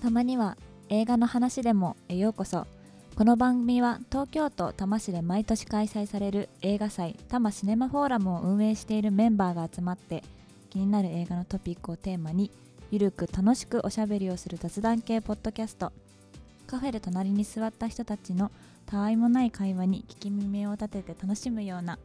たまには映画の話でもへようこそ。この番組は東京都多摩市で毎年開催される映画祭多摩シネマフォーラムを運営しているメンバーが集まって気になる映画のトピックをテーマにゆるく楽しくおしゃべりをする雑談系ポッドキャスト。カフェで隣に座った人たちのたわいもない会話に聞き耳を立てて楽しむような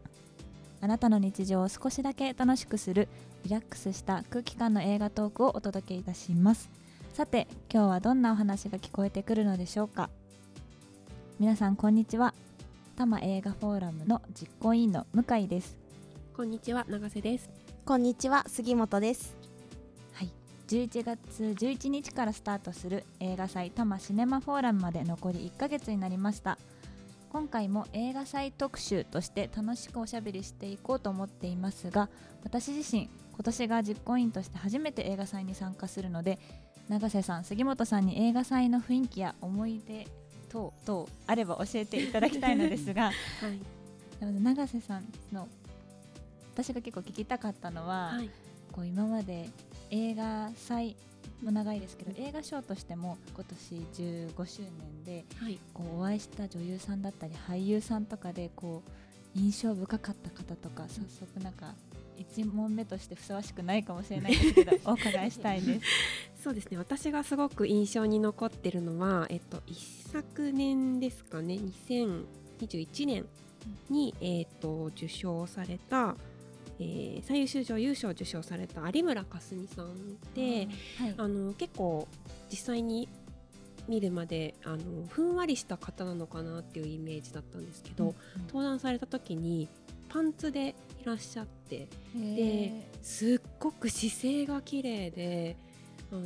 あなたの日常を少しだけ楽しくするリラックスした空気感の映画トークをお届けいたします。さて今日はどんなお話が聞こえてくるのでしょうか。皆さんこんにちは。多摩映画フォーラムの実行委員の向井です。こんにちは永瀬です。こんにちは杉本です。はい。11月11日からスタートする映画祭多摩シネマフォーラムまで残り1ヶ月になりました今回も映画祭特集として楽しくおしゃべりしていこうと思っていますが私自身今年が実行委員として初めて映画祭に参加するので永瀬さん杉本さんに映画祭の雰囲気や思い出等々あれば教えていただきたいのですが、はい、永瀬さんの私が結構聞きたかったのは、はい、こう今まで映画祭も長いですけど映画賞としても今年15周年で、はい、こうお会いした女優さんだったり俳優さんとかでこう印象深かった方とか早速なんか1問目としてふさわしくないかもしれないですけど お伺いしたいです。そうですね。私がすごく印象に残ってるのは、えっと、一昨年ですかね。2021年に、えっと、受賞されたえー、最優秀女優賞を受賞された有村架純さんで、はい、あの結構実際に見るまであのふんわりした方なのかなっていうイメージだったんですけど、うんうん、登壇された時にパンツでいらっしゃってですっごく姿勢が綺麗であの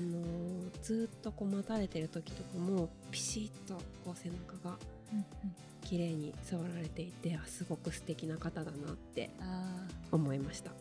ずっとこう待たれてる時とかもピシッ綺麗に座られていてあすごく素敵な方だなって思いました。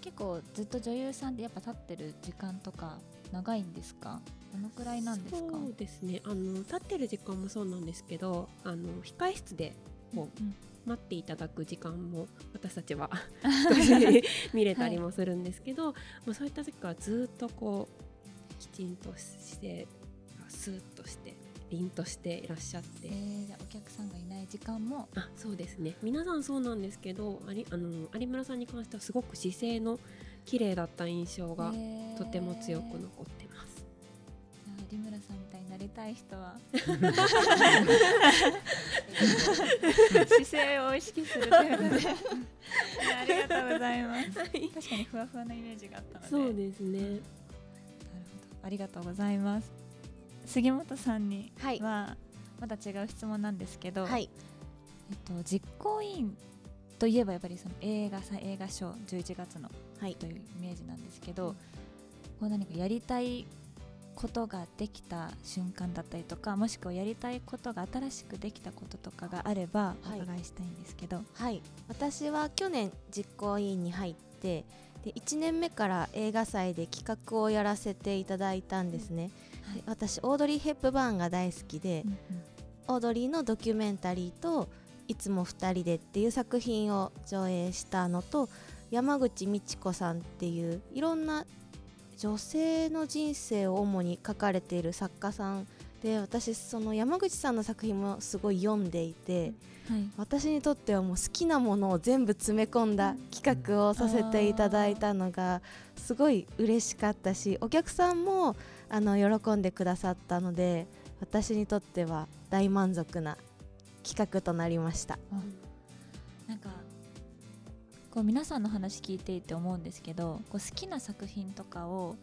結構ずっと女優さんでやっぱ立ってる時間とか長いんですか？どのくらいなんですか？そうですね。あの立ってる時間もそうなんですけどあの控室でこう、うん待っていただく時間も私たちは 見れたりもするんですけど、はい、そういった時からずっとこうきちんとしてスーッとして凛としていらっしゃって、えー、じゃお客さんがいない時間も。あそうですね。皆さんそうなんですけどありあの有村さんに関してはすごく姿勢の綺麗だった印象がとても強く残ってます。有村さんみたいになりたい人は？姿勢を意識するというので。ありがとうございます、はい、確かにふわふわなイメージがあったので。そうですね。なるほど。ありがとうございます杉本さんにはまた違う質問なんですけど、はい、えっと、実行委員といえばやっぱりその映画祭映画賞11月の、はい、というイメージなんですけど、こう何かやりたいことができた瞬間だったりとかもしくはやりたいことが新しくできたこととかがあればお伺いしたいんですけど、はい、はい、私は去年実行委員に入ってで1年目から映画祭で企画をやらせていただいたんですね、うんはい、私オードリー・ヘップバーンが大好きで、うんうん、オードリーのドキュメンタリーと「いつも2人で」っていう作品を上映したのと山口美智子さんっていういろんな女性の人生を主に書かれている作家さんで私その山口さんの作品もすごい読んでいて、はい、私にとってはもう好きなものを全部詰め込んだ企画をさせていただいたのがすごい嬉しかったしお客さんもあの喜んでくださったので私にとっては大満足な企画となりました。なんかこう皆さんの話聞いていて思うんですけどこう好きな作品とかを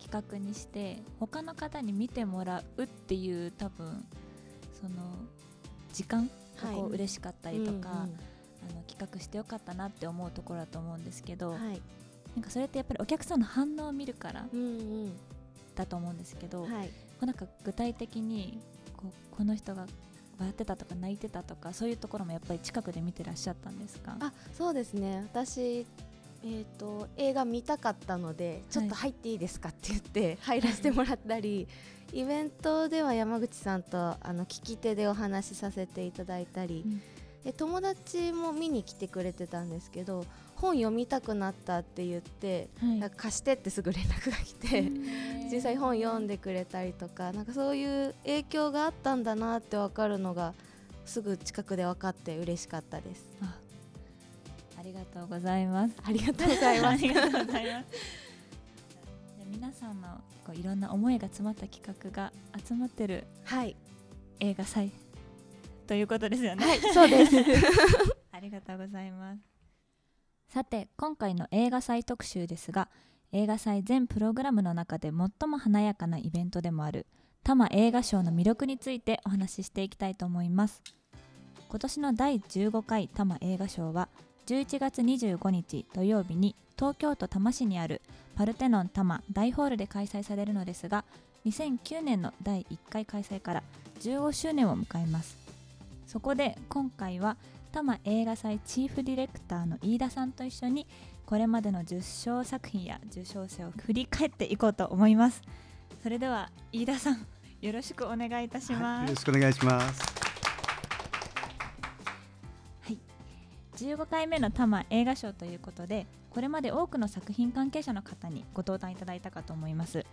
企画にして他の方に見てもらうっていう多分その時間がこう嬉しかったりとか、はいうんうん、あの企画してよかったなって思うところだと思うんですけど、はい、なんかそれってやっぱりお客さんの反応を見るからだと思うんですけど、はい、なんか具体的にこうこの人が笑ってたとか泣いてたとかそういうところもやっぱり近くで見てらっしゃったんですか？あそうですね。私えーと、映画見たかったのでちょっと入っていいですかって言って入らせてもらったり、はい、イベントでは山口さんとあの聞き手でお話しさせていただいたり、うん、で友達も見に来てくれてたんですけど本読みたくなったって言って、はい。なんか貸してってすぐ連絡が来て、実際本読んでくれたりとかなんかそういう影響があったんだなって分かるのがすぐ近くで分かって嬉しかったです。あありがとうございます。ありがとうございます。ありがとうございます。皆さんのこういろんな思いが詰まった企画が集まってるはい、映画祭ということですよね。はい、そうです。ありがとうございますさて今回の映画祭特集ですが映画祭全プログラムの中で最も華やかなイベントでもある多摩映画賞の魅力についてお話ししていきたいと思います。今年の第15回多摩映画賞は11月25日土曜日に東京都多摩市にあるパルテノン多摩大ホールで開催されるのですが2009年の第1回開催から15周年を迎えます。そこで今回は多摩映画祭チーフディレクターの飯田さんと一緒にこれまでの受賞作品や受賞者を振り返っていこうと思います。それでは飯田さんよろしくお願いいたしはい、ますよろしくお願いします。15回目の多摩映画賞ということでこれまで多くの作品関係者の方にご登壇いただいたかと思います。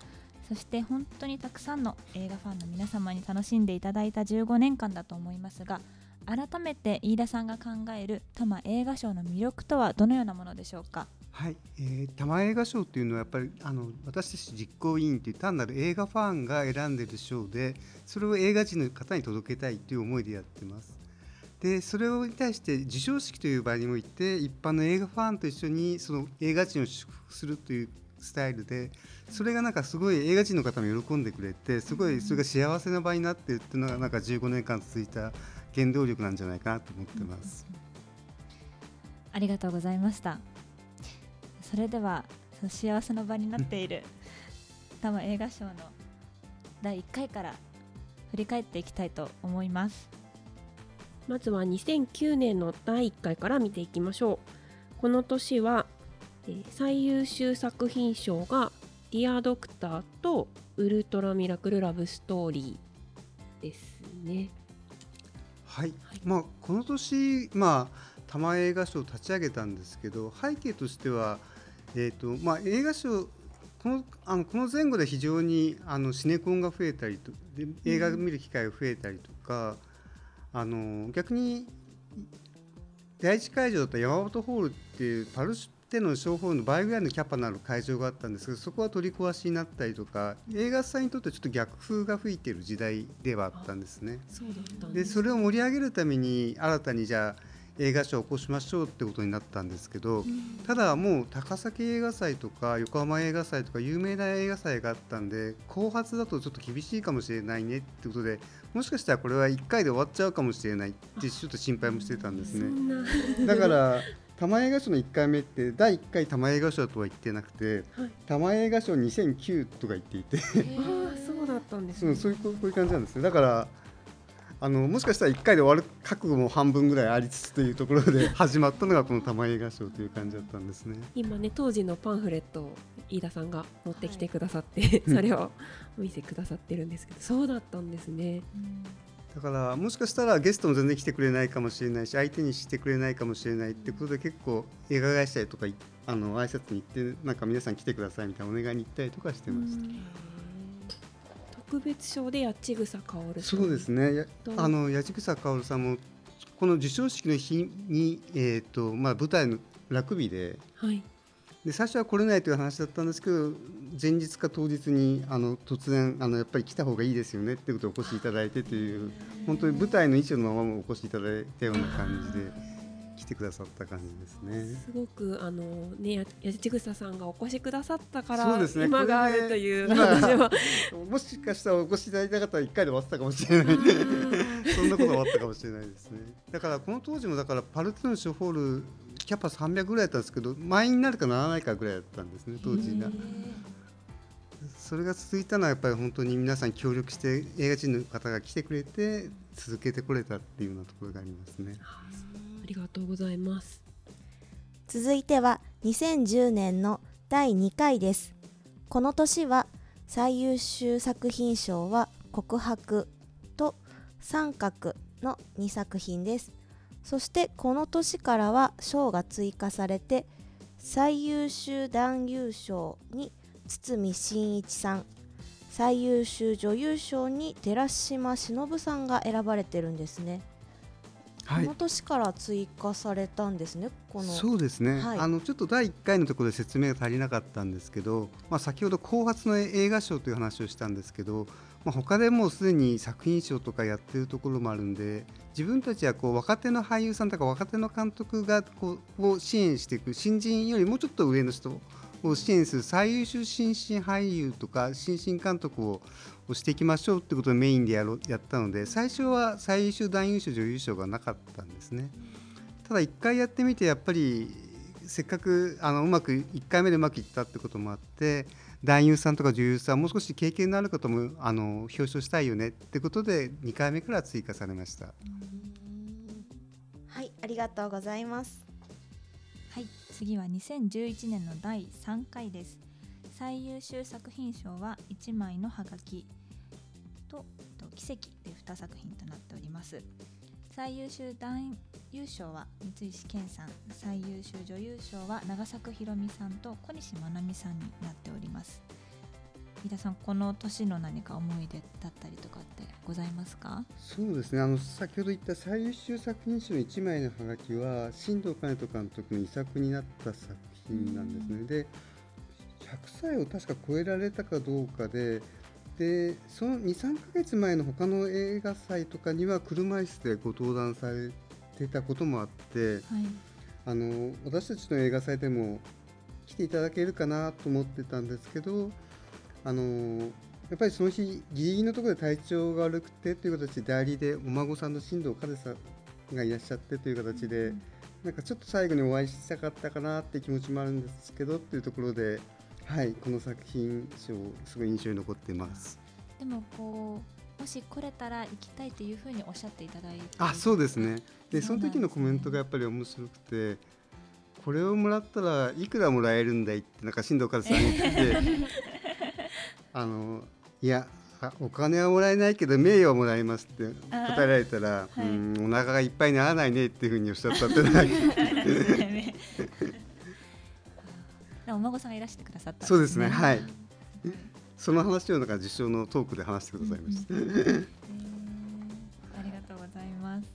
そして本当にたくさんの映画ファンの皆様に楽しんでいただいた15年間だと思いますが改めて飯田さんが考える多摩映画賞の魅力とはどのようなものでしょうか？はい、えー、多摩映画賞というのはやっぱりあの私たち実行委員という単なる映画ファンが選んでいる賞でそれを映画人の方に届けたいという思いでやってます。でそれに対して授賞式という場において一般の映画ファンと一緒にその映画人を祝福するというスタイルでそれがなんかすごい映画人の方も喜んでくれてすごいそれが幸せな場になってるっていうのがなんか15年間続いた原動力なんじゃないかなと思ってます。ありがとうございました。それでは幸せの場になっている 多摩映画賞の第1回から振り返っていきたいと思います。まずは2009年の第1回から見ていきましょう。この年は、えー最優秀作品賞が「ディア・ドクター」と「ウルトラ・ミラクル・ラブ・ストーリー」ですねはい、はい。まあ、この年、まあ、多摩映画賞を立ち上げたんですけど背景としては、えーとまあ、映画賞このあのこの前後で非常にあのシネコンが増えたりとで映画を見る機会が増えたりとか、あの逆に第一会場だった山本ホールっていうパルテノン小ホールの倍ぐらいのキャパのある会場があったんですけどそこは取り壊しになったりとか映画祭にとってちょっと逆風が吹いている時代ではあったんですね。そうだったんでそれを盛り上げるために新たにじゃあ映画賞を起こしましょうってことになったんですけど、ただもう高崎映画祭とか横浜映画祭とか有名な映画祭があったんで後発だとちょっと厳しいかもしれないねってことでもしかしたらこれは1回で終わっちゃうかもしれないってちょっと心配もしてたんですそね。だから多摩映画賞の1回目って第1回多摩映画賞とは言ってなくてはい。多摩映画賞2009とか言っていて。ああそうだったんですね。そうそういうこういう感じなんですねだからあのもしかしたら1回で終わる覚悟も半分ぐらいありつつというところで 始まったのがこの多摩映画賞という感じだったんですね。今ね当時のパンフレットを飯田さんが持ってきてくださって、それをお見せくださってるんですけどそうだったんですねだからもしかしたらゲストも全然来てくれないかもしれないし相手にしてくれないかもしれないってことで結構映画会社とかいあの挨拶に行ってなんか皆さん来てくださいみたいなお願いに行ったりとかしてました。特別賞で八千草薫さん。そうですね。あの八千草薫さんもこの授賞式の日に、えーとまあ、舞台のラグビーではいで最初は来れないという話だったんですけど前日か当日にあの突然あのやっぱり来た方がいいですよねってことでお越しいただいてという本当に舞台の衣装のままお越しいただいたような感じで来てくださった感じですね。すごくあのねや八千草さんがお越しくださったからそうですね今があるという今話はもしかしたらお越しいただいた方は1回で終わってたかもしれないそんなことはあったかもしれないですね。だからこの当時もだからパルテノンショホールキャパ300ぐらいだったんですけど満員になるかならないかぐらいだったんですね当時が。それが続いたのはやっぱり本当に皆さん協力して映画人の方が来てくれて続けてこれたっていうようなところがありますね。ありがとうございます続いては2010年の第2回ですこの年は最優秀作品賞は告白と三角の2作品ですそしてこの年からは賞が追加されて最優秀男優賞に堤真一さん最優秀女優賞に寺島しのぶさんが選ばれてるんですね、はい。この年から追加されたんですねこの。そうですね、はい。あのちょっと第1回のところで説明が足りなかったんですけど、まあ、先ほど後発の映画賞という話をしたんですけど、まあ、他でもうすでに作品賞とかやってるところもあるんで自分たちはこう若手の俳優さんとか若手の監督がこうを支援していく新人よりもうちょっと上の人を支援する最優秀新進俳優とか新進監督をしていきましょうってことをメインでやろやったので最初は最優秀男優賞女優賞がなかったんですね。ただ1回やってみてやっぱりせっかくあのうまく1回目でうまくいったってこともあって男優さんとか女優さんもう少し経験のある方もあの表彰したいよねってことで2回目から追加されました。はいありがとうございます。はい次は2011年の第3回です。最優秀作品賞は1枚のハガキ。とえっと奇跡で2作品となっております。最優秀男優賞は三石健さん最優秀女優賞は長作ひろみさんと小西真奈美さんになっております飯田さんこの年の何か思い出だったりとかってございますか？そうですねあの先ほど言った最優秀作品賞の1枚のハガキは新藤兼人監督の遺作になった作品なんですね。で100歳を確か超えられたかどうかででその23ヶ月前の他の映画祭とかには車椅子でご登壇されてたこともあってはいあの私たちの映画祭でも来ていただけるかなと思ってたんですけどあのやっぱりその日ギリギリのところで体調が悪くてという形で代理でお孫さんの新藤和さんがいらっしゃってという形で、なんかちょっと最後にお会いしたかったかなって気持ちもあるんですけどっていうところで、はい、この作品賞すごい印象に残っています。でもこうもし来れたら行きたいというふうにおっしゃっていただいてあそうですね。でねそうの時のコメントがやっぱり面白くてこれをもらったらいくらもらえるんだいってなんか新藤和さんに言ってて あのいやあお金はもらえないけど名誉はもらえますって答えられたら、あーうんお腹がいっぱいにならないねっていうふうにおっしゃったっていうのがでも お孫さんがいらしてくださったんそうですねはいその話をなんか受賞のトークで話してくださいました。うんうんうんえーありがとうございます。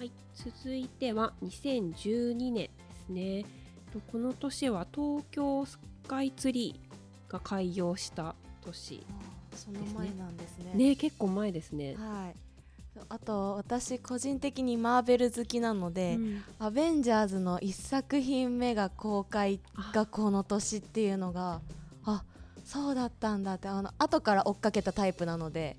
はい、続いては2012年ですね。とこの年は東京スカイツリーが開業した年。その前なんですねね、結構前ですね。はいあと私個人的にマーベル好きなので、うんアベンジャーズの1作品目が公開がこの年っていうのがあそうだったんだってあの後から追っかけたタイプなので。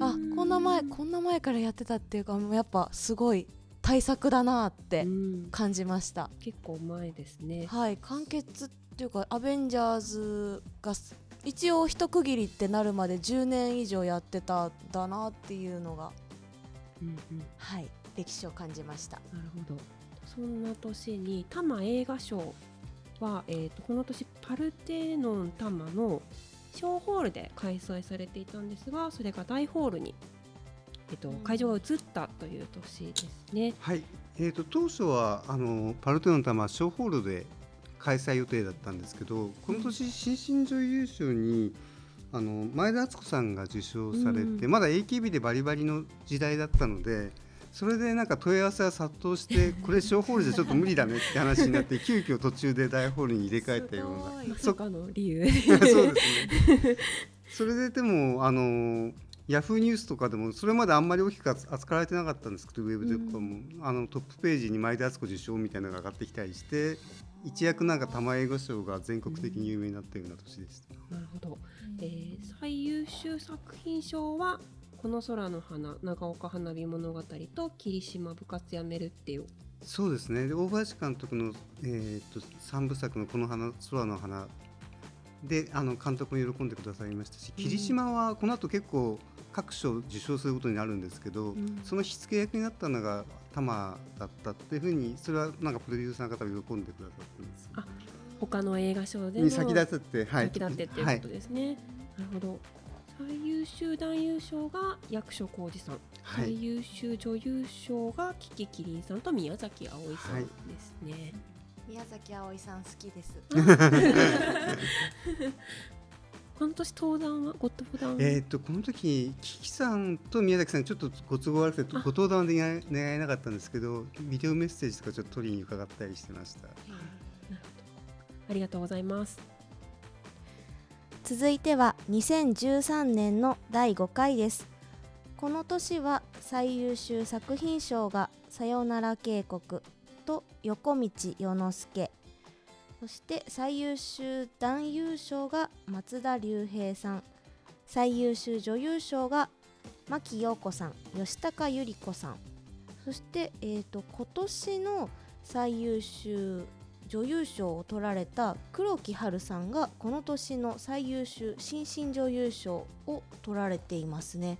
あこんな前こんな前からやってたっていうかもうやっぱすごい対策だなってうん。感じました、結構前ですね。はい完結っていうかアベンジャーズがす一応一区切りってなるまで10年以上やってたんだなっていうのがうんうん。はい歴史を感じました。なるほど。そんな年に多摩映画賞は、えー、とこの年パルテノン多摩の小ホールで開催されていたんですがそれが大ホールに、えー、とうん。会場が移ったという年ですね。はい、えー、と当初はあのパルテノンタマ小ホールで開催予定だったんですけどこの年新進女優賞にあの前田敦子さんが受賞されて、うん。まだ AKB でバリバリの時代だったのでそれでなんか問い合わせが殺到して これ小ホールじゃちょっと無理だねって話になって急遽途中で大ホールに入れ替えたようなすごいまさかの理由。そうですね。それででもあのヤフーニュースとかでもそれまであんまり大きく扱われてなかったんですけどウェブでとかも、あのトップページに前田敦子受賞みたいなのが上がってきたりして一躍なんか玉英語賞が全国的に有名になったような年でした。なるほど、えー最優秀作品賞は「この空の花」「長岡花火物語」と「霧島部活やめる」っていう。そうですね。で大林監督のえーっと三部作のこの花空の花であの監督も喜んでくださいましたし、うん。霧島はこの後結構各賞受賞することになるんですけど、うん。その火付け役になったのが玉だったっていうふうにそれはなんかプロデューサーの方が喜んでくださってます。あ他の映画賞でのに先立ってはい。先立ってっていうことですね、なるほど最優秀男優賞が役所広司さん、はい。最優秀女優賞がキキキリンさんと宮崎あおいさんですね。宮崎あおいさん好きです。この年登壇はご登壇？はえー、とこの時キキさんと宮崎さんちょっとご都合悪くてあご登壇はで願えなかったんですけどビデオメッセージとかちょっと取りに伺ったりしてました。なるほど。ありがとうございます。続いては2013年の第5回です。この年は最優秀作品賞が「さよなら渓谷」と「横道世之助」そして最優秀男優賞が松田龍平さん。最優秀女優賞が牧陽子さん。吉高由里子さん。そして、えー、と今年の最優秀女優賞を取られた黒木華さんがこの年の最優秀新進女優賞を取られていますね。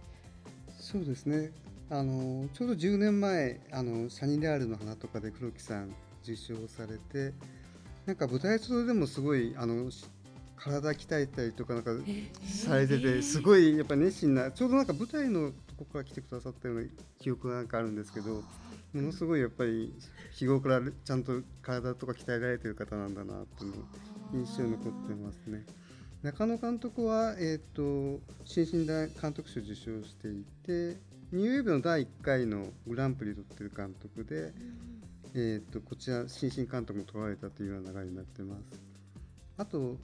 そうですねあのちょうど10年前あのシャニレアールの花とかで黒木さん受賞されてなんか舞台上でもすごいあのし体鍛えたりとかなんかされててすごいやっぱ熱心なちょうどなんか舞台のとこから来てくださったような記憶がなんかあるんですけどものすごいやっぱり日頃からちゃんと体とか鍛えられてる方なんだなっていうの印象に残ってますね。中野監督は、えー、と新進大監督賞を受賞していてニューウェーブの第1回のグランプリを取ってる監督で、えー、とこちら新進監督も取られたというような流れになってます。あと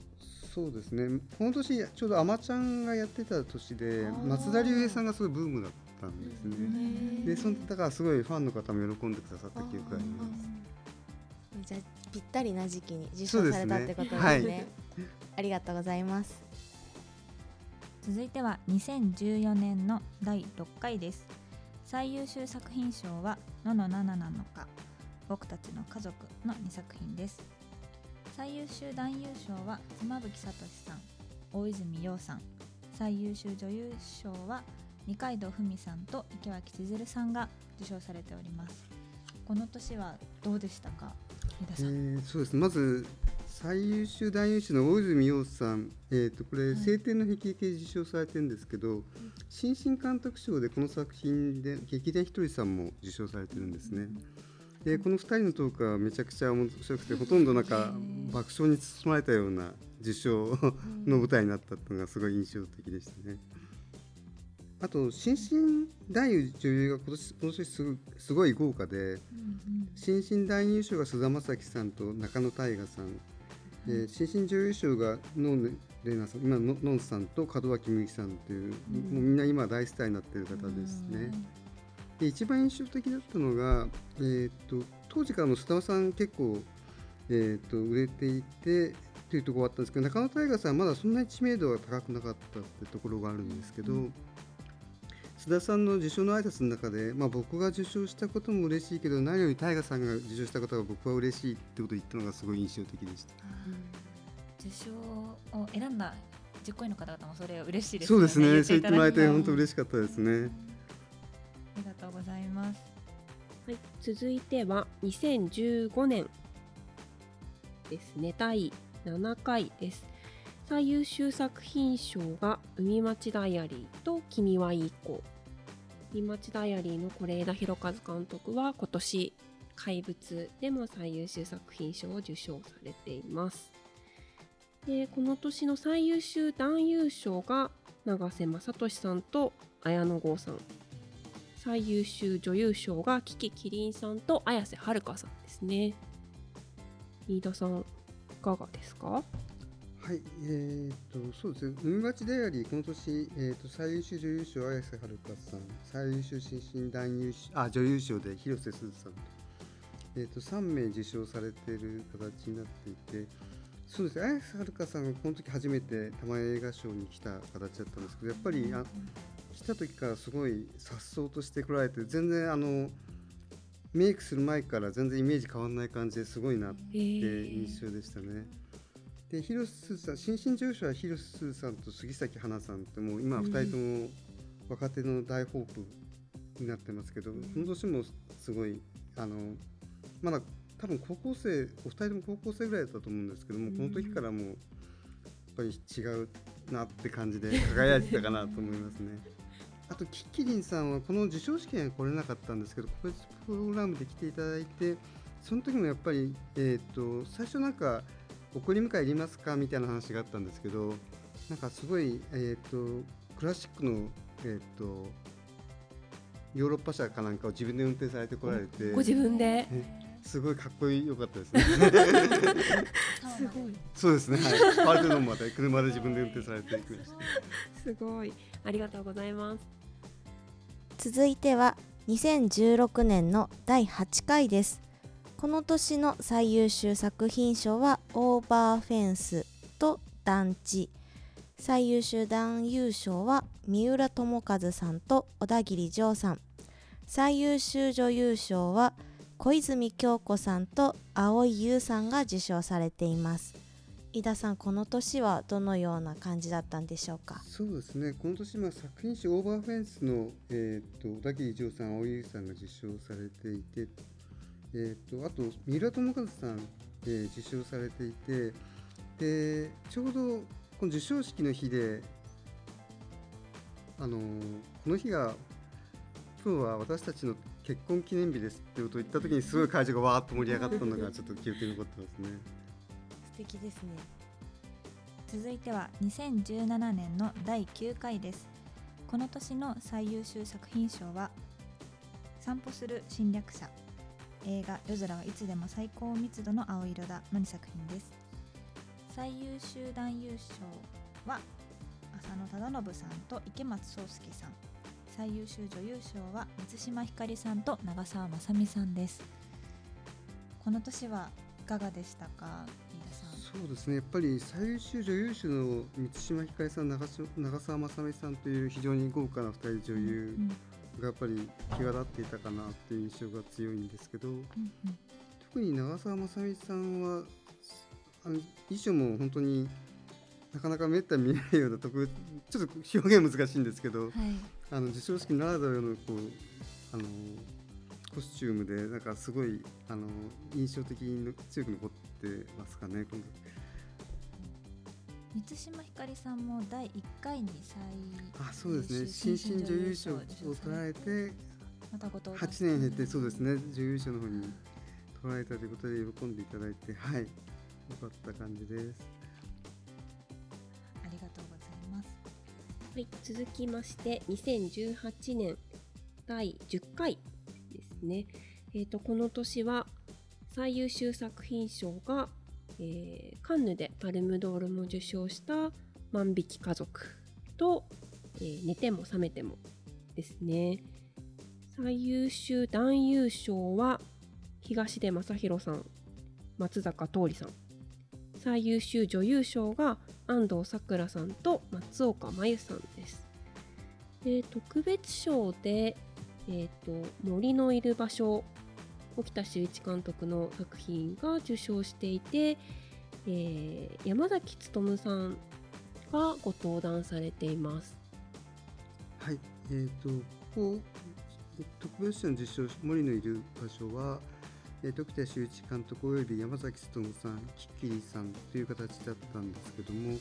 そうですねこの年ちょうど「あまちゃん」がやってた年で松田龍平さんがすごいブームだったんですね。でそのだからすごいファンの方も喜んでくださった記憶があります。じゃあぴったりな時期に受賞されたってことですはね。ありがとうございます。続いては2014年の第6回です最優秀作品賞は「ののなななのか僕たちの家族」の2作品です最優秀男優賞は妻夫木聡さん大泉洋さん最優秀女優賞は二階堂ふみさんと池脇千鶴さんが受賞されております。この年はどうでしたか？飯田えさん、ーそうです。ねまず最優秀男優賞の大泉洋さん、えー、とこれ「青天の霹靂」で受賞されてるんですけど、新進監督賞でこの作品で劇団ひとりさんも受賞されてるんですね。でこの2人のトークはめちゃくちゃ面白くてほとんどなんか爆笑に包まれたような受賞の舞台になったっていうのがすごい印象的でしたね。あと新進男優女優が今年今年すごすごい豪華で新進男優賞が菅田将暉さんと中野大河さん、で新進女優賞が野根玲奈さん今ののんさんと門脇麦さんという、もうみんな今大スターになってる方ですね。で一番印象的だったのが、えー、と当時からの菅田さん結構、えー、と売れていてというところがあったんですけど中野大河さんはまだそんなに知名度が高くなかったってところがあるんですけど、須田さんの受賞の挨拶の中で、まあ、僕が受賞したことも嬉しいけど何より大河さんが受賞したことが僕は嬉しいってことを言ったのがすごい印象的でした。受賞を選んだ10個位の方々もそれ嬉しいですそうですね。そう言ってもらえて本当嬉しかったですね。ありがとうございます。はい、続いては2015年ですね。第7回です最優秀作品賞が「海町ダイアリー」と「君はいい子」海町ダイアリーの是枝裕和監督は今年「怪物」でも最優秀作品賞を受賞されていますでこの年の最優秀男優賞が永瀬正敏さんと綾野剛さん最優秀女優賞がキキキリンさんと綾瀬はるかさんですね。飯田さんいかがですか？はい、えー、とそうですね、海町ダイアリー、この年、えー、と最優秀女優賞、綾瀬はるかさん、最優秀新進男優賞あ女優賞で広瀬すずさんと,、えー、と3名受賞されている形になっていて、そうですね、綾瀬はるかさんがこの時初めて玉映画賞に来た形だったんですけど、やっぱりあ来た時からすごい颯爽としてこられて、全然あのメイクする前から全然イメージ変わらない感じですごいなって印象でしたね。で広瀬さん新進女優賞は広瀬さんと杉咲花さんってもう今2人とも若手の大ホープになってますけど、この年もすごいあのまだ多分高校生お二人とも高校生ぐらいだったと思うんですけども、この時からもうやっぱり違うなって感じで 輝いてたかなと思いますね。あとキッキリンさんはこの授賞式には来れなかったんですけど個別プログラムで来ていただいてその時もやっぱり、えーと、最初なんか送り迎えいりますかみたいな話があったんですけどなんかすごい、えーと、クラシックの、えーと、ヨーロッパ車かなんかを自分で運転されてこられてご自分で、すごいかっこよかったですね。すごい。そうですね。はい。パーテノンまで車で自分で運転されていくすごい。ありがとうございます。続いては2016年の第8回ですこの年の最優秀作品賞はオーバーフェンスと団地。最優秀男優賞は三浦友和さんと小田切丈さん最優秀女優賞は小泉京子さんと蒼井優さんが受賞されています。井田さんこの年はどのような感じだったんでしょうか？そうですね。この年まあ作品賞オーバーフェンスの、えーと、小田切丈さん青井優さんが受賞されていて、えーと、あと三浦友和さん、えー、受賞されていてでちょうどこの授賞式の日であのー、この日が今日は私たちの結婚記念日ですってことを言った時にすごい会場がわーっと盛り上がったのがちょっと記憶に残ってますね。敵ですね。続いては2017年の第9回です。この年の最優秀作品賞は散歩する侵略者映画夜空はいつでも最高密度の青色だ。の2作品です？最優秀男優賞は浅野忠信さんと池松壮亮さん。最優秀女優賞は満島ひかりさんと長澤まさみさんです。この年はいかがでしたかそうですね。やっぱり最優秀女優賞の満島ひかりさん長長澤まさみさんという非常に豪華な2人女優がやっぱり際立っていたかなっていう印象が強いんですけど、うんうん、特に長澤まさみさんはあの衣装も本当になかなかめったに見ないような特別ちょっと表現難しいんですけど、はい、あの授賞式ならではのこうあのコスチュームでなんかすごいあの印象的に強く残ってますかね満島ひかりさんも第1回に最あそうですね。新進女優賞を捉えてまた8年経ってそうですね。女優賞の方に捉えたということで喜んでいただいてはい。よかった感じです。ありがとうございます。はい。続きまして2018年第10回ですね。えーと、この年は最優秀作品賞が、えー、カンヌでパルムドールも受賞した「万引き家族」と、えー、寝ても覚めても」ですね。最優秀男優賞は東出昌大さん松坂桃李さん最優秀女優賞が安藤サクラさんと松岡真優さんです。で特別賞でえーと、森のいる場所沖田修一監督の作品が受賞していて、えー、山崎努さんがご登壇されています。はい、えーと、ここ特別賞の受賞森のいる場所は、えー、沖田修一監督および山崎努さん、キッキリさんという形だったんですけども、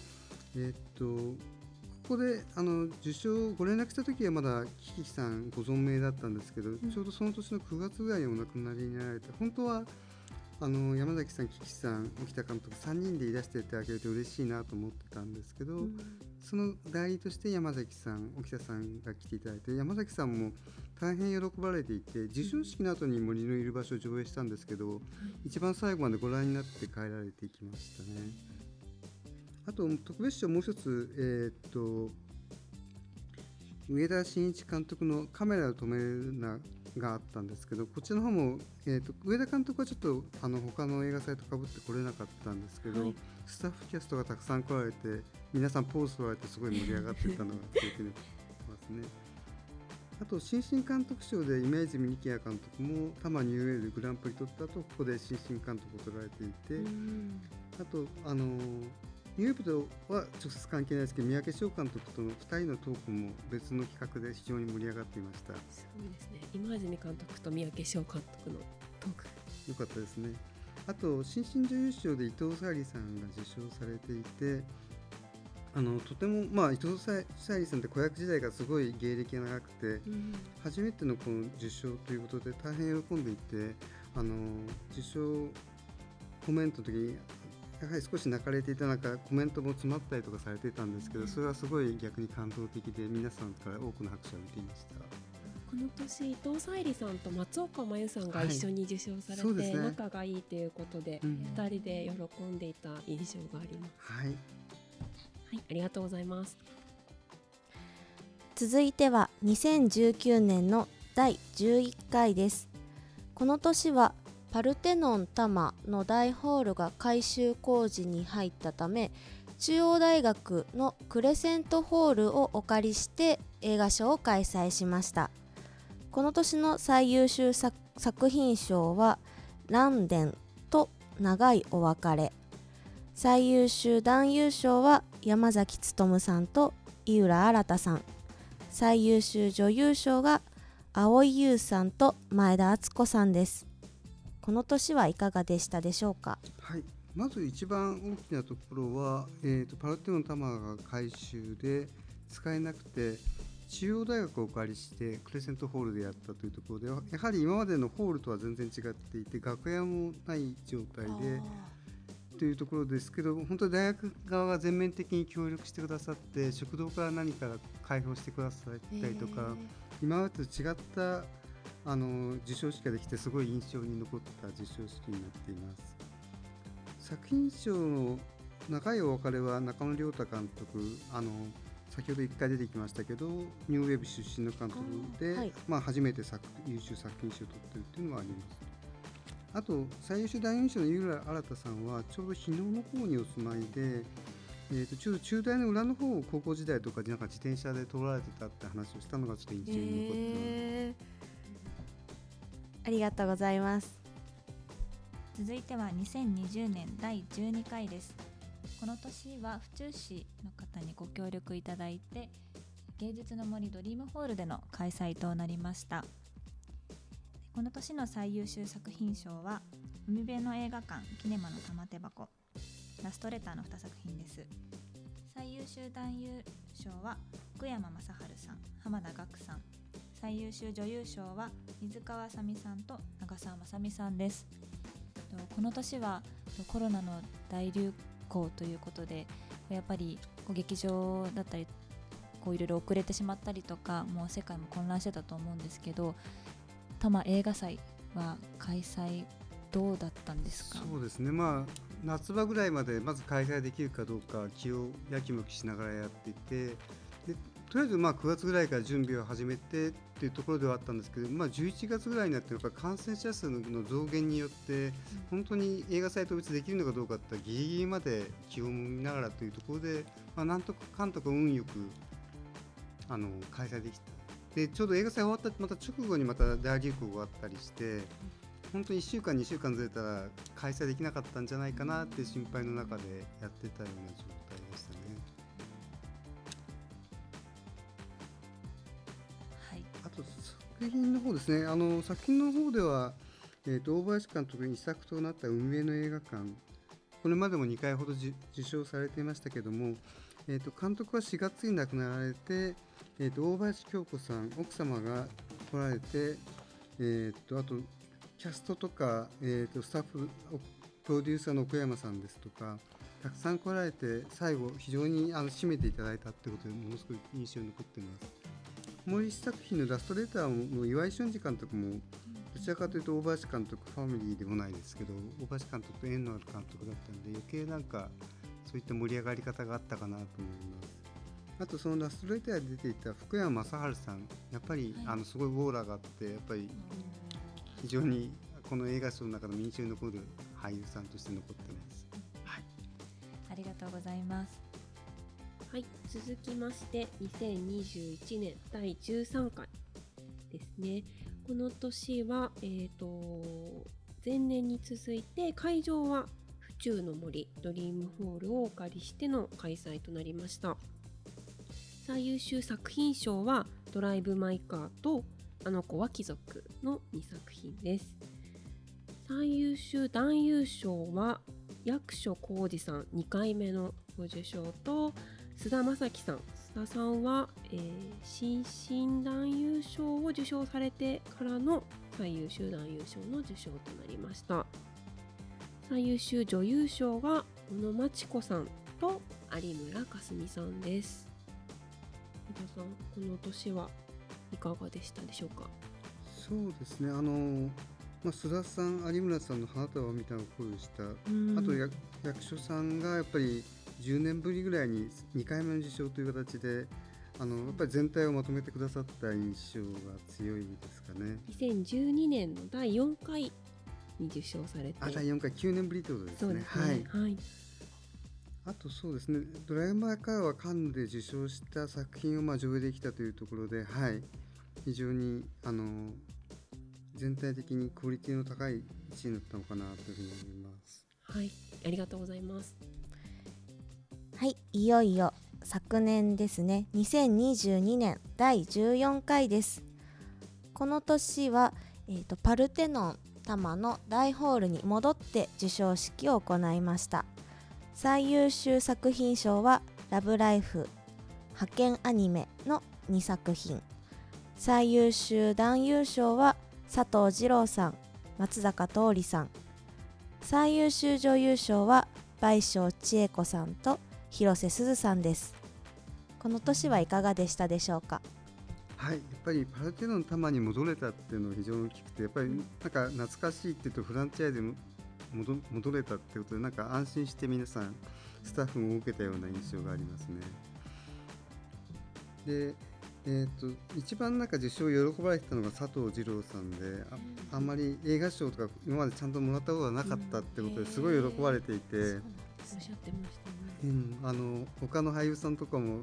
えーとこであの受賞ご連絡した時はまだキキさんご存命だったんですけど、うん、ちょうどその年の9月ぐらいにお亡くなりになられて本当はあの山崎さん、キキさん、沖田監督3人でいらしていただけると嬉しいなと思ってたんですけど、うん、その代理として山崎さん、沖田さんが来ていただいて山崎さんも大変喜ばれていて授賞式の後に森のいる場所を上映したんですけど、うん、一番最後までご覧になって帰られていきましたね。あと特別賞もう一つ、えー、っと上田慎一監督の「カメラを止めるな」があったんですけどこちらの方も、えーと、上田監督はちょっとあの他の映画祭とかぶってこれなかったんですけど、はい、スタッフキャストがたくさん来られて皆さんポーズ取られてすごい盛り上がっていたのが記憶にますね。あと新進監督賞で今泉力也監督も多摩ニューウェールグランプリ取った後ここで新進監督を取られていてあとあのニューヨークとは直接関係ないですけど三宅翔監督との2人のトークも別の企画で非常に盛り上がっていました。そうですね。今泉監督と三宅翔監督のトーク。よかったですね。あと新進女優賞で伊藤沙莉さんが受賞されていてあのとてもまあ伊藤沙莉さんって子役時代がすごい芸歴が長くて、うん、初めてのこの受賞ということで大変喜んでいてあの受賞コメントの時にやはり少し泣かれていた中コメントも詰まったりとかされていたんですけどそれはすごい逆に感動的で皆さんから多くの拍手を浴びていました。この年伊藤沙莉さんと松岡真優さんが一緒に受賞されて、はいね、仲がいいということで、うん、2人で喜んでいた印象があります。はい、はい、ありがとうございます。続いては2019年の第11回です。この年はパルテノン多摩の大ホールが改修工事に入ったため中央大学のクレセントホールをお借りして映画賞を開催しました。この年の最優秀作品賞は「ランデン」と「長いお別れ」最優秀男優賞は山崎努さんと井浦新さん。最優秀女優賞が蒼井優さんと前田敦子さんです。この年はいかがでしたでしょうか？はい。まず一番大きなところは、えーと、パラテオンタマが改修で使えなくて中央大学をお借りしてクレセントホールでやったというところでやはり今までのホールとは全然違っていて楽屋もない状態でというところですけど本当に大学側が全面的に協力してくださって食堂から何から開放してくださったりとか、今までと違ったあの授賞式ができてすごい印象に残った授賞式になっています。作品賞の長いお別れは中野亮太監督あの先ほど1回出てきましたけどニューウェーブ出身の監督で、はい、まあ、初めて作優秀作品賞を取ってるっていうのはあります。あと最優秀男優賞の井浦新さんはちょうど日野の方にお住まいでえーと、ちょうど中大の裏の方を高校時代とかなんか自転車で通られてたって話をしたのがちょっと印象に残ってます。えーありがとうございます。続いては2020年第12回です。この年は府中市の方にご協力いただいて芸術の森ドリームホールでの開催となりました。この年の最優秀作品賞は海辺の映画館キネマの玉手箱ラストレターの2作品です。最優秀男優賞は福山雅治さん浜田岳さん最優秀女優賞は水川あさみさんと長澤まさみさんです。この年はコロナの大流行ということでやっぱり劇場だったりこういろいろ遅れてしまったりとかもう世界も混乱してたと思うんですけど多摩映画祭は開催どうだったんですか？そうですね。まあ夏場ぐらいまでまず開催できるかどうか気をやきもきしながらやっていてとりあえずまあ9月ぐらいから準備を始めてっていうところではあったんですけど、まあ、11月ぐらいになってやっぱ感染者数の増減によって本当に映画祭と別できるのかどうかってギリギリまで気を見ながらというところで、まあ、なんとかかんとか運よくあの開催できたでちょうど映画祭終わったまた直後にまた大流行があったりして本当に1週間2週間ずれたら開催できなかったんじゃないかなって心配の中でやってたような状態作品の方ですねあの作品の方では、えーと、大林監督に作となった運営の映画館これまでも2回ほど受賞されていましたけども、えーと、監督は4月に亡くなられて、えーと、大林京子さん奥様が来られて、えー、とあとキャストとか、えー、とスタッフプロデューサーの奥山さんですとかたくさん来られて最後非常にあの締めていただいたってことでものすごい印象に残っています。森作品のラストレターの岩井俊二監督もどちらかというと大林監督ファミリーでもないですけど大林監督と縁のある監督だったんで余計なんかそういった盛り上がり方があったかなと思います。あとそのラストレターで出ていた福山雅治さんやっぱり、あのすごいオーラがあってやっぱり非常にこの映画賞の中の印象に残る俳優さんとして残ってます、はい、ありがとうございますはい、続きまして2021年第13回ですね。この年は、えーと、前年に続いて会場は府中の森ドリームホールをお借りしての開催となりました最優秀作品賞は「ドライブ・マイ・カー」と「あの子は貴族」の2作品です最優秀男優賞は役所広司さん2回目のご受賞と須田正樹さん。須田さんは、えー、新進男優賞を受賞されてからの最優秀男優賞の受賞となりました。最優秀女優賞が小野真知子さんと有村架純さんです。皆さんこの年はいかがでしたでしょうか？そうですね。あのまあ、須田さん、有村さんの花束を見たの声でした、あと役所さんがやっぱり10年ぶりぐらいに2回目の受賞という形であのやっぱり全体をまとめてくださった印象が強いですかね。2012年の第4回に受賞されて。あ第4回9年ぶりということですね、ね、はい、はい。あとそうですね「ドラえもんからはカンヌで受賞した作品をまあ上映できたというところで、はい、非常にあの全体的にクオリティの高い1位だったのかなというふうに思います。はい、ありがとうございます。はい、いよいよ昨年ですね、2022年第14回です。この年は、えーと、パルテノン多摩の大ホールに戻って授賞式を行いました。最優秀作品賞は「ラブライフ派遣アニメ」の2作品最優秀男優賞は佐藤二郎さん松坂桃李さん最優秀女優賞は倍賞千恵子さんと広瀬すずさんです。この年はいかがでしたでしょうか？はい、やっぱりパルテノン玉に戻れたっていうのは非常に大きくてやっぱりなんか懐かしいっていうとフランチャイズ戻戻れたってことでなんか安心して皆さんスタッフも受けたような印象がありますね。で、えーと、一番なんか受賞を喜ばれてたのが佐藤二郎さんでああんまり映画賞とか今までちゃんともらったことがなかったってことですごい喜ばれていて、うん、うん、あの他の俳優さんとかも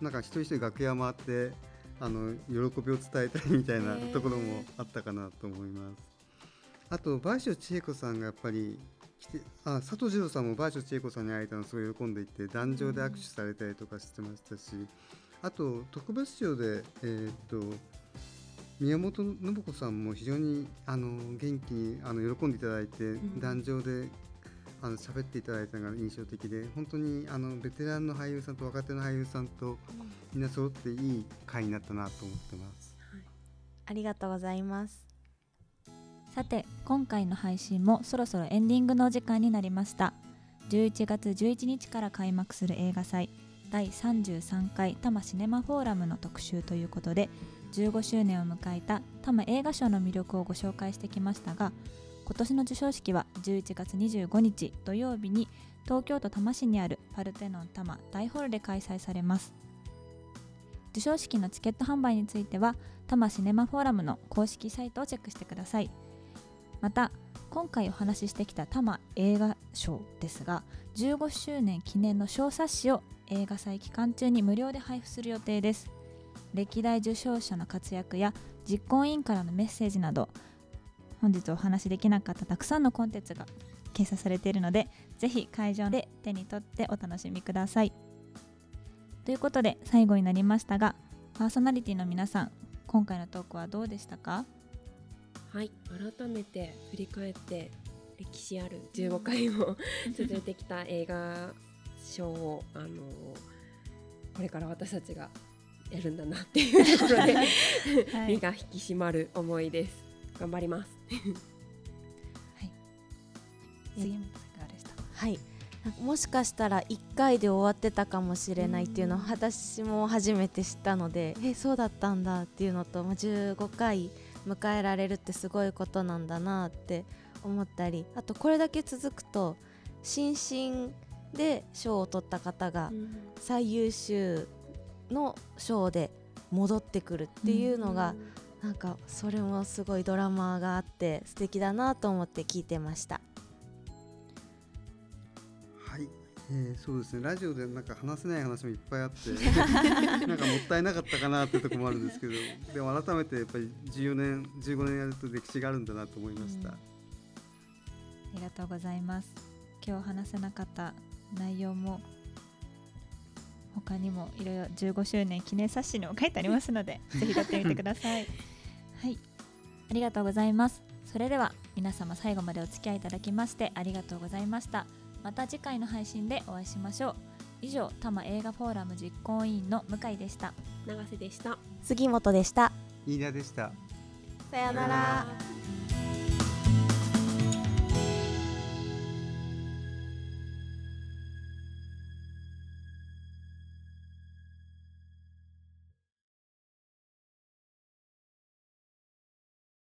なんか一人一人楽屋回ってあの喜びを伝えたいみたいなところもあったかなと思います。あと倍賞千恵子さんがやっぱり来てあ佐藤二郎さんも倍賞千恵子さんに会えたのすごい喜んでいて壇上で握手されたりとかしてましたし、あと特別賞で、えー、っと宮本信子さんも非常にあの元気にあの喜んでいただいて、壇上であの喋っていただいたのが印象的で本当にあのベテランの俳優さんと若手の俳優さんとみんな揃っていい会になったなと思ってます。はい、ありがとうございます。さて今回の配信もそろそろエンディングのお時間になりました11月11日から開幕する映画祭第33回多摩シネマフォーラムの特集ということで15周年を迎えた多摩映画賞の魅力をご紹介してきましたが今年の授賞式は11月25日土曜日に東京都多摩市にあるパルテノン多摩大ホールで開催されます。授賞式のチケット販売については多摩シネマフォーラムの公式サイトをチェックしてください。また今回お話ししてきた多摩映画賞ですが15周年記念の小冊子を映画祭期間中に無料で配布する予定です。歴代受賞者の活躍や実行委員からのメッセージなど本日お話しできなかったたくさんのコンテンツが掲載されているのでぜひ会場で手に取ってお楽しみください。ということで最後になりましたがパーソナリティの皆さん今回のトークはどうでしたか？はい改めて振り返って歴史ある15回も 続いてきた映画賞をあのこれから私たちがやるんだなっていうところで はい、身が引き締まる思いです頑張ります。はい。杉本さんでした？はい。もしかしたら1回で終わってたかもしれないっていうのを私も初めて知ったのでえそうだったんだっていうのと15回迎えられるってすごいことなんだなって思ったりあとこれだけ続くと新進で賞を取った方が最優秀の賞で戻ってくるっていうのが、なんかそれもすごいドラマがあって素敵だなと思って聞いてました。えー、そうですね。ラジオでなんか話せない話もいっぱいあって なんかもったいなかったかなっていうところもあるんですけどでも改めてやっぱり14年15年やると歴史があるんだなと思いました、うん、ありがとうございます。今日話せなかった内容も他にもいろいろ15周年記念冊子にも書いてありますので ぜひ撮ってみてくださいはい。ありがとうございます。それでは皆様最後までお付き合いいただきましてありがとうございました。また次回の配信でお会いしましょう。以上多摩映画フォーラム実行委員の向井でした。永瀬でした。杉本でした。飯田でした。さようなら